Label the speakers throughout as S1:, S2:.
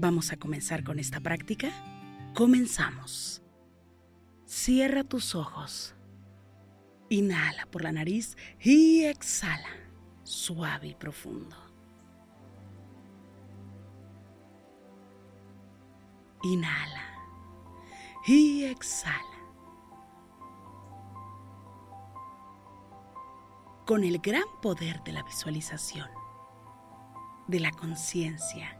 S1: Vamos a comenzar con esta práctica. Comenzamos. Cierra tus ojos. Inhala por la nariz y exhala, suave y profundo. Inhala y exhala. Con el gran poder de la visualización, de la conciencia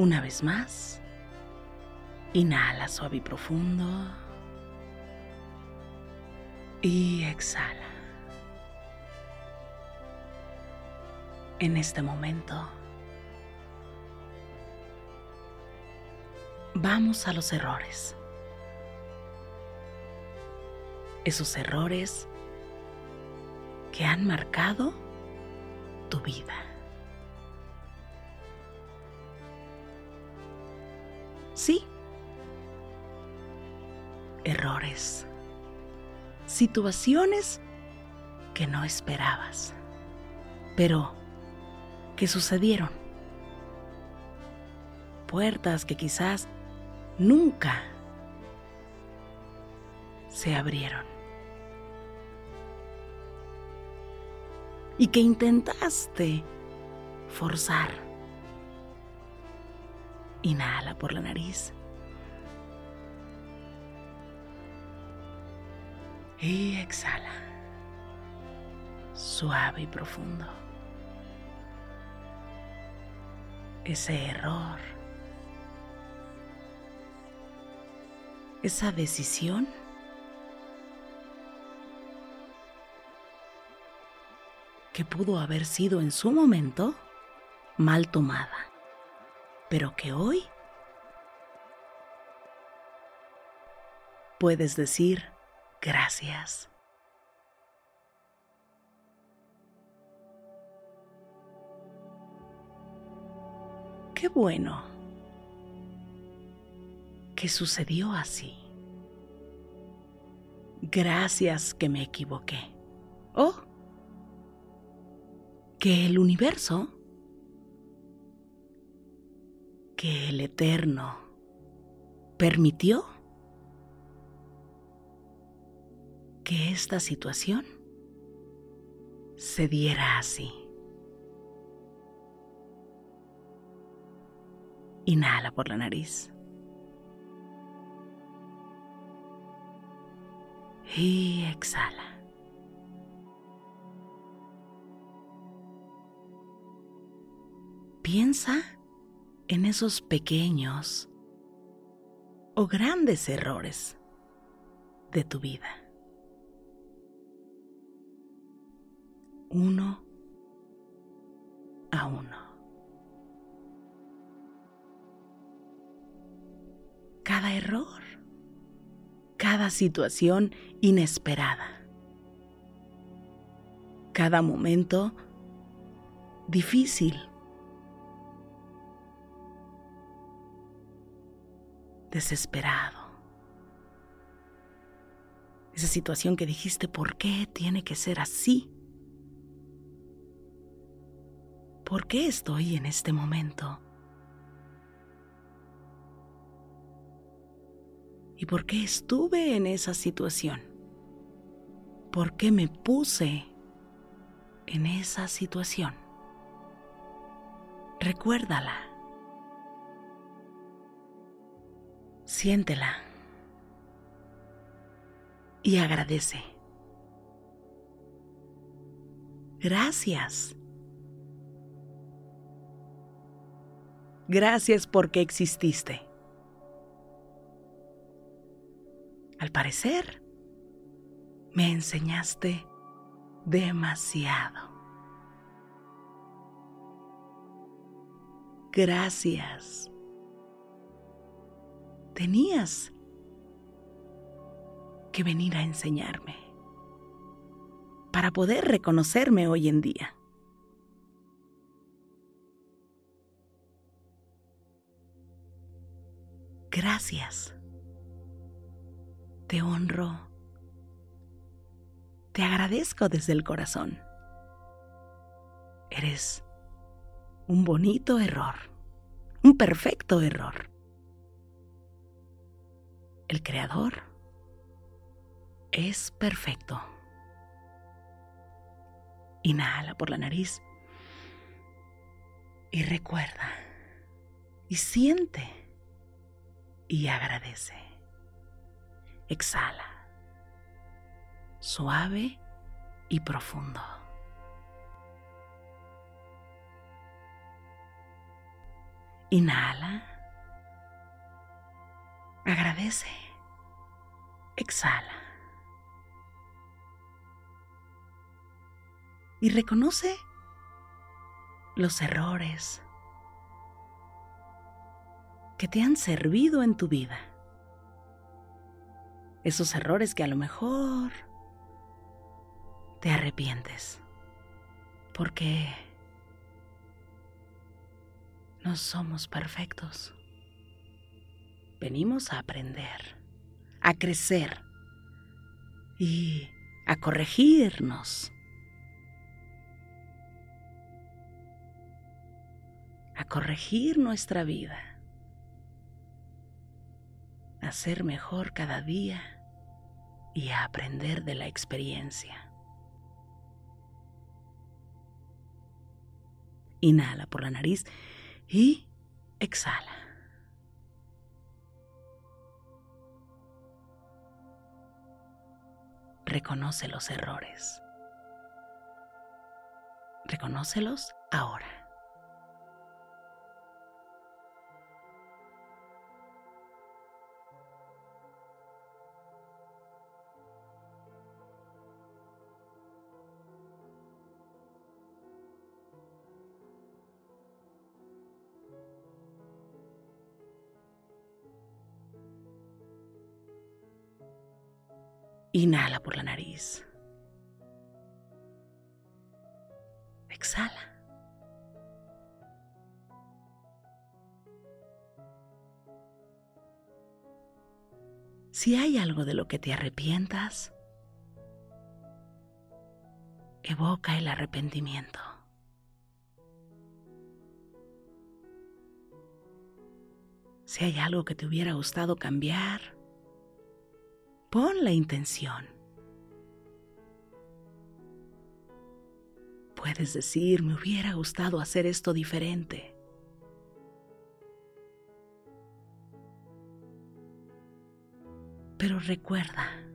S1: Una vez más. Inhala suave y profundo. Y exhala. En este momento, vamos a los errores. Esos errores que han marcado tu vida. Sí, errores, situaciones que no esperabas, pero que sucedieron, puertas que quizás nunca se abrieron. Y que intentaste forzar. Inhala por la nariz. Y exhala. Suave y profundo. Ese error. Esa decisión. que pudo haber sido en su momento mal tomada, pero que hoy puedes decir gracias. Qué bueno que sucedió así. Gracias que me equivoqué. Oh, que el universo, que el eterno permitió que esta situación se diera así. Inhala por la nariz. Y exhala. Piensa en esos pequeños o grandes errores de tu vida. Uno a uno. Cada error, cada situación inesperada, cada momento difícil desesperado. Esa situación que dijiste, ¿por qué tiene que ser así? ¿Por qué estoy en este momento? ¿Y por qué estuve en esa situación? ¿Por qué me puse en esa situación? Recuérdala. Siéntela y agradece. Gracias. Gracias porque exististe. Al parecer, me enseñaste demasiado. Gracias tenías que venir a enseñarme para poder reconocerme hoy en día. Gracias. Te honro. Te agradezco desde el corazón. Eres un bonito error, un perfecto error el Creador es perfecto. Inhala por la nariz y recuerda y siente y agradece. Exhala, suave y profundo. Inhala. Agradece. Exhala. Y reconoce los errores que te han servido en tu vida. Esos errores que a lo mejor te arrepientes. Porque no somos perfectos. Venimos a aprender, a crecer y a corregirnos. A corregir nuestra vida. A ser mejor cada día y a aprender de la experiencia. Inhala por la nariz y exhala. Reconoce los errores. Reconócelos ahora. Inhala por la nariz. Exhala. Si hay algo de lo que te arrepientas, evoca el arrepentimiento. Si hay algo que te hubiera gustado cambiar, Pon la intención. Puedes decir, me hubiera gustado hacer esto diferente. Pero recuerda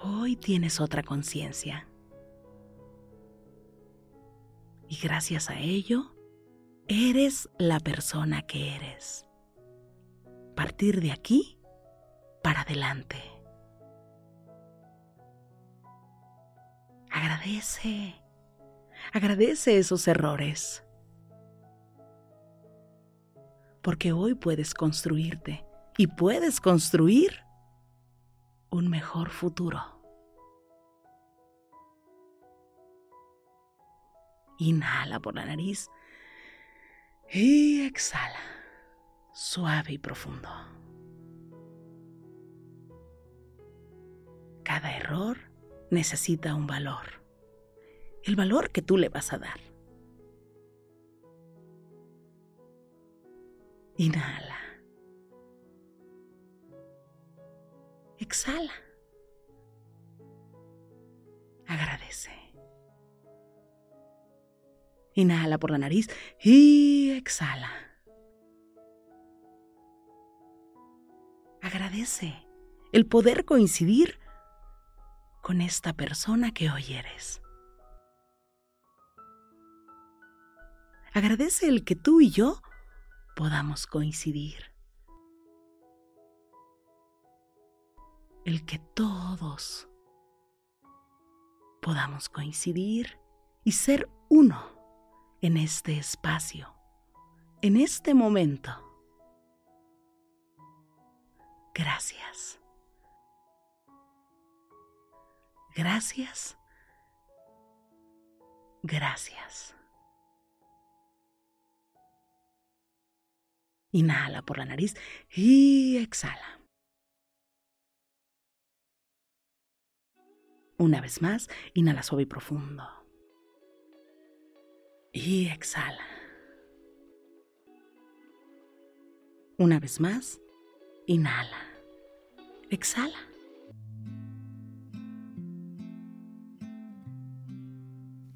S1: Hoy tienes otra conciencia. Y gracias a ello, eres la persona que eres. Partir de aquí para adelante. Agradece. Agradece esos errores. Porque hoy puedes construirte y puedes construir un mejor futuro. Inhala por la nariz y exhala, suave y profundo. Cada error necesita un valor, el valor que tú le vas a dar. Inhala. Exhala. Agradece. Inhala por la nariz y exhala. Agradece el poder coincidir con esta persona que hoy eres. Agradece el que tú y yo podamos coincidir. El que todos podamos coincidir y ser uno en este espacio, en este momento. Gracias. Gracias. Gracias. Inhala por la nariz y exhala. Una vez más, inhala suave y profundo. Y exhala. Una vez más, inhala. Exhala.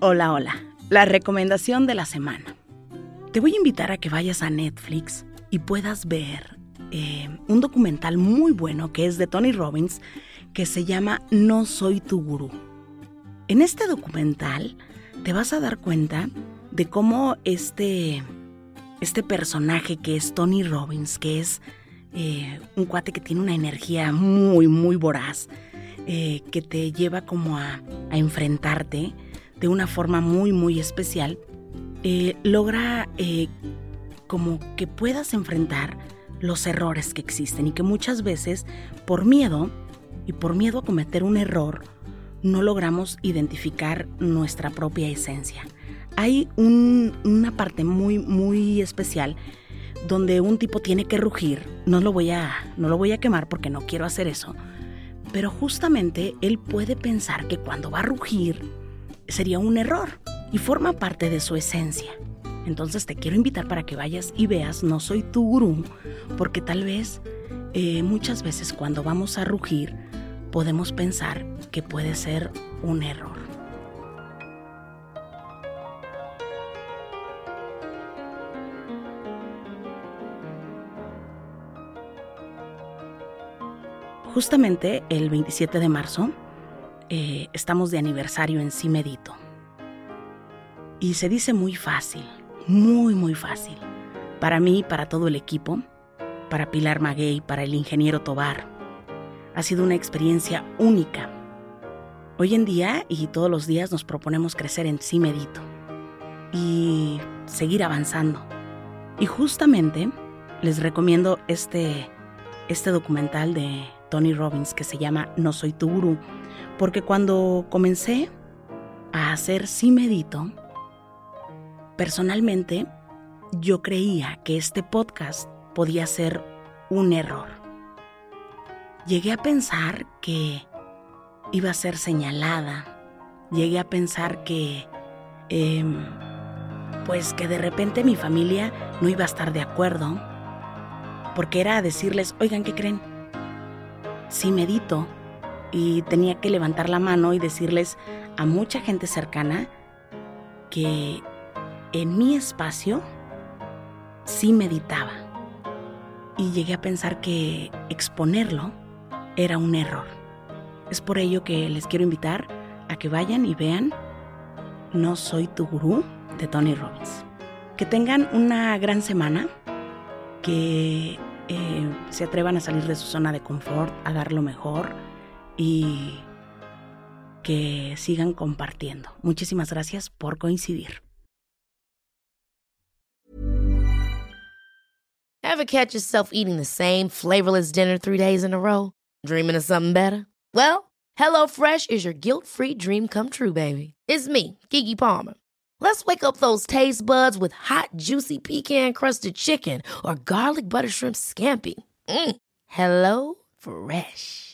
S1: Hola, hola. La recomendación de la semana. Te voy a invitar a que vayas a Netflix y puedas ver eh, un documental muy bueno que es de Tony Robbins que se llama No soy tu gurú. En este documental te vas a dar cuenta de cómo este, este personaje que es Tony Robbins, que es eh, un cuate que tiene una energía muy, muy voraz, eh, que te lleva como a, a enfrentarte de una forma muy, muy especial, eh, logra eh, como que puedas enfrentar los errores que existen y que muchas veces por miedo y por miedo a cometer un error, no logramos identificar nuestra propia esencia. Hay una parte muy, muy especial donde un tipo tiene que rugir. No lo voy a, no lo voy a quemar porque no quiero hacer eso. Pero justamente él puede pensar que cuando va a rugir sería un error y forma parte de su esencia. Entonces te quiero invitar para que vayas y veas No soy tu gurú, porque tal vez eh, muchas veces cuando vamos a rugir podemos pensar que puede ser un error. Justamente el 27 de marzo eh, estamos de aniversario en Sí Medito. Y se dice muy fácil, muy, muy fácil. Para mí, para todo el equipo, para Pilar Maguey, para el ingeniero Tobar. Ha sido una experiencia única. Hoy en día y todos los días nos proponemos crecer en sí medito y seguir avanzando. Y justamente les recomiendo este, este documental de Tony Robbins que se llama No soy tu gurú, porque cuando comencé a hacer sí medito, Personalmente, yo creía que este podcast podía ser un error. Llegué a pensar que iba a ser señalada. Llegué a pensar que, em, pues que de repente mi familia no iba a estar de acuerdo. Porque era decirles, oigan, ¿qué creen? Sí medito. Y tenía que levantar la mano y decirles a mucha gente cercana que en mi espacio sí meditaba y llegué a pensar que exponerlo era un error. Es por ello que les quiero invitar a que vayan y vean No soy tu gurú de Tony Robbins. Que tengan una gran semana, que eh, se atrevan a salir de su zona de confort, a dar lo mejor y que sigan compartiendo. Muchísimas gracias por coincidir.
S2: Ever catch yourself eating the same flavorless dinner three days in a row? Dreaming of something better? Well, HelloFresh is your guilt-free dream come true, baby. It's me, Kiki Palmer. Let's wake up those taste buds with hot, juicy pecan-crusted chicken or garlic butter shrimp scampi. Mm. Hello Fresh.